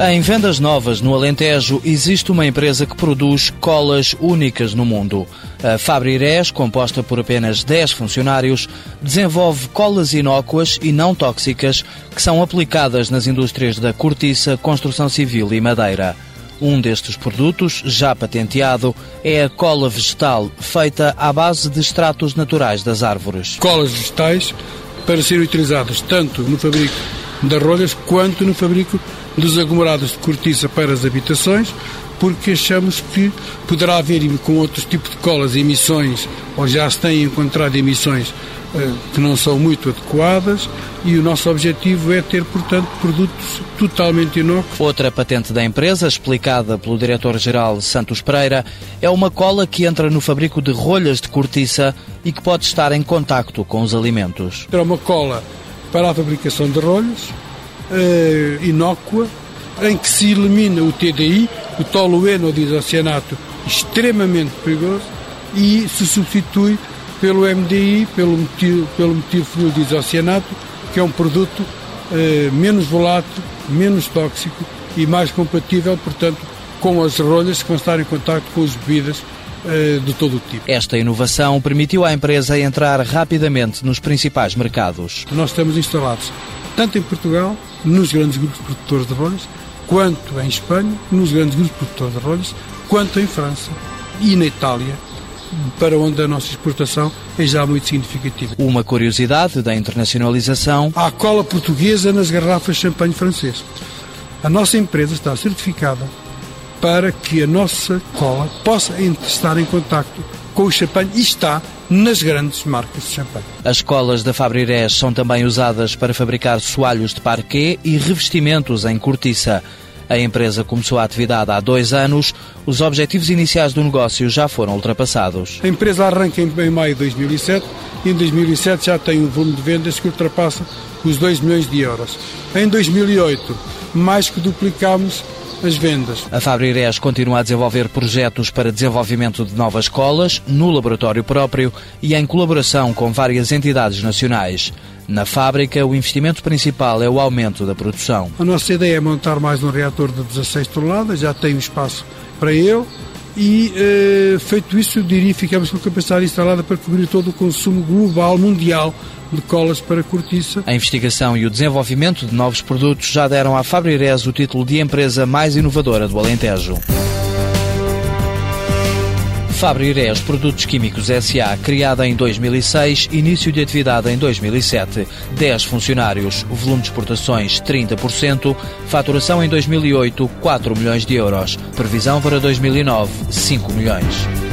Em vendas novas no Alentejo existe uma empresa que produz colas únicas no mundo. A Fabrirés, composta por apenas 10 funcionários, desenvolve colas inócuas e não tóxicas que são aplicadas nas indústrias da cortiça, construção civil e madeira. Um destes produtos, já patenteado, é a cola vegetal, feita à base de extratos naturais das árvores. Colas vegetais para serem utilizadas tanto no fabrico das rolhas quanto no fabrico dos aglomerados de cortiça para as habitações, porque achamos que poderá haver com outros tipos de colas emissões, ou já se têm encontrado emissões eh, que não são muito adequadas e o nosso objetivo é ter, portanto, produtos totalmente inócuos. Outra patente da empresa, explicada pelo diretor-geral Santos Pereira, é uma cola que entra no fabrico de rolhas de cortiça e que pode estar em contacto com os alimentos. É uma cola para a fabricação de rolhas, uh, inócua, em que se elimina o TDI, o tolueno disoceanato, extremamente perigoso, e se substitui pelo MDI, pelo metil, pelo metilfenil que é um produto uh, menos volátil, menos tóxico e mais compatível, portanto, com as rolhas que vão estar em contato com as bebidas de todo o tipo. Esta inovação permitiu à empresa entrar rapidamente nos principais mercados. Nós estamos instalados tanto em Portugal nos grandes grupos produtores de rolhas, quanto em Espanha, nos grandes grupos produtores de rolhas, quanto em França e na Itália, para onde a nossa exportação é já muito significativa. Uma curiosidade da internacionalização. Há cola portuguesa nas garrafas de champanhe francês. A nossa empresa está certificada para que a nossa cola possa estar em contacto com o champanhe e está nas grandes marcas de champanhe. As colas da Fabrirés são também usadas para fabricar soalhos de parquet e revestimentos em cortiça. A empresa começou a atividade há dois anos. Os objetivos iniciais do negócio já foram ultrapassados. A empresa arranca em maio de 2007 e em 2007 já tem um volume de vendas que ultrapassa os 2 milhões de euros. Em 2008, mais que duplicamos as vendas. A Fabrirés continua a desenvolver projetos para desenvolvimento de novas escolas no laboratório próprio e em colaboração com várias entidades nacionais. Na fábrica, o investimento principal é o aumento da produção. A nossa ideia é montar mais um reator de 16 toneladas, já tem um espaço para ele e, eh, feito isso, eu diria ficamos com a capacidade instalada para cobrir todo o consumo global, mundial de colas para cortiça. A investigação e o desenvolvimento de novos produtos já deram à Fabrirés o título de empresa mais inovadora do Alentejo. Fabrirés Produtos Químicos S.A., criada em 2006, início de atividade em 2007. 10 funcionários, volume de exportações 30%, faturação em 2008 4 milhões de euros, previsão para 2009 5 milhões.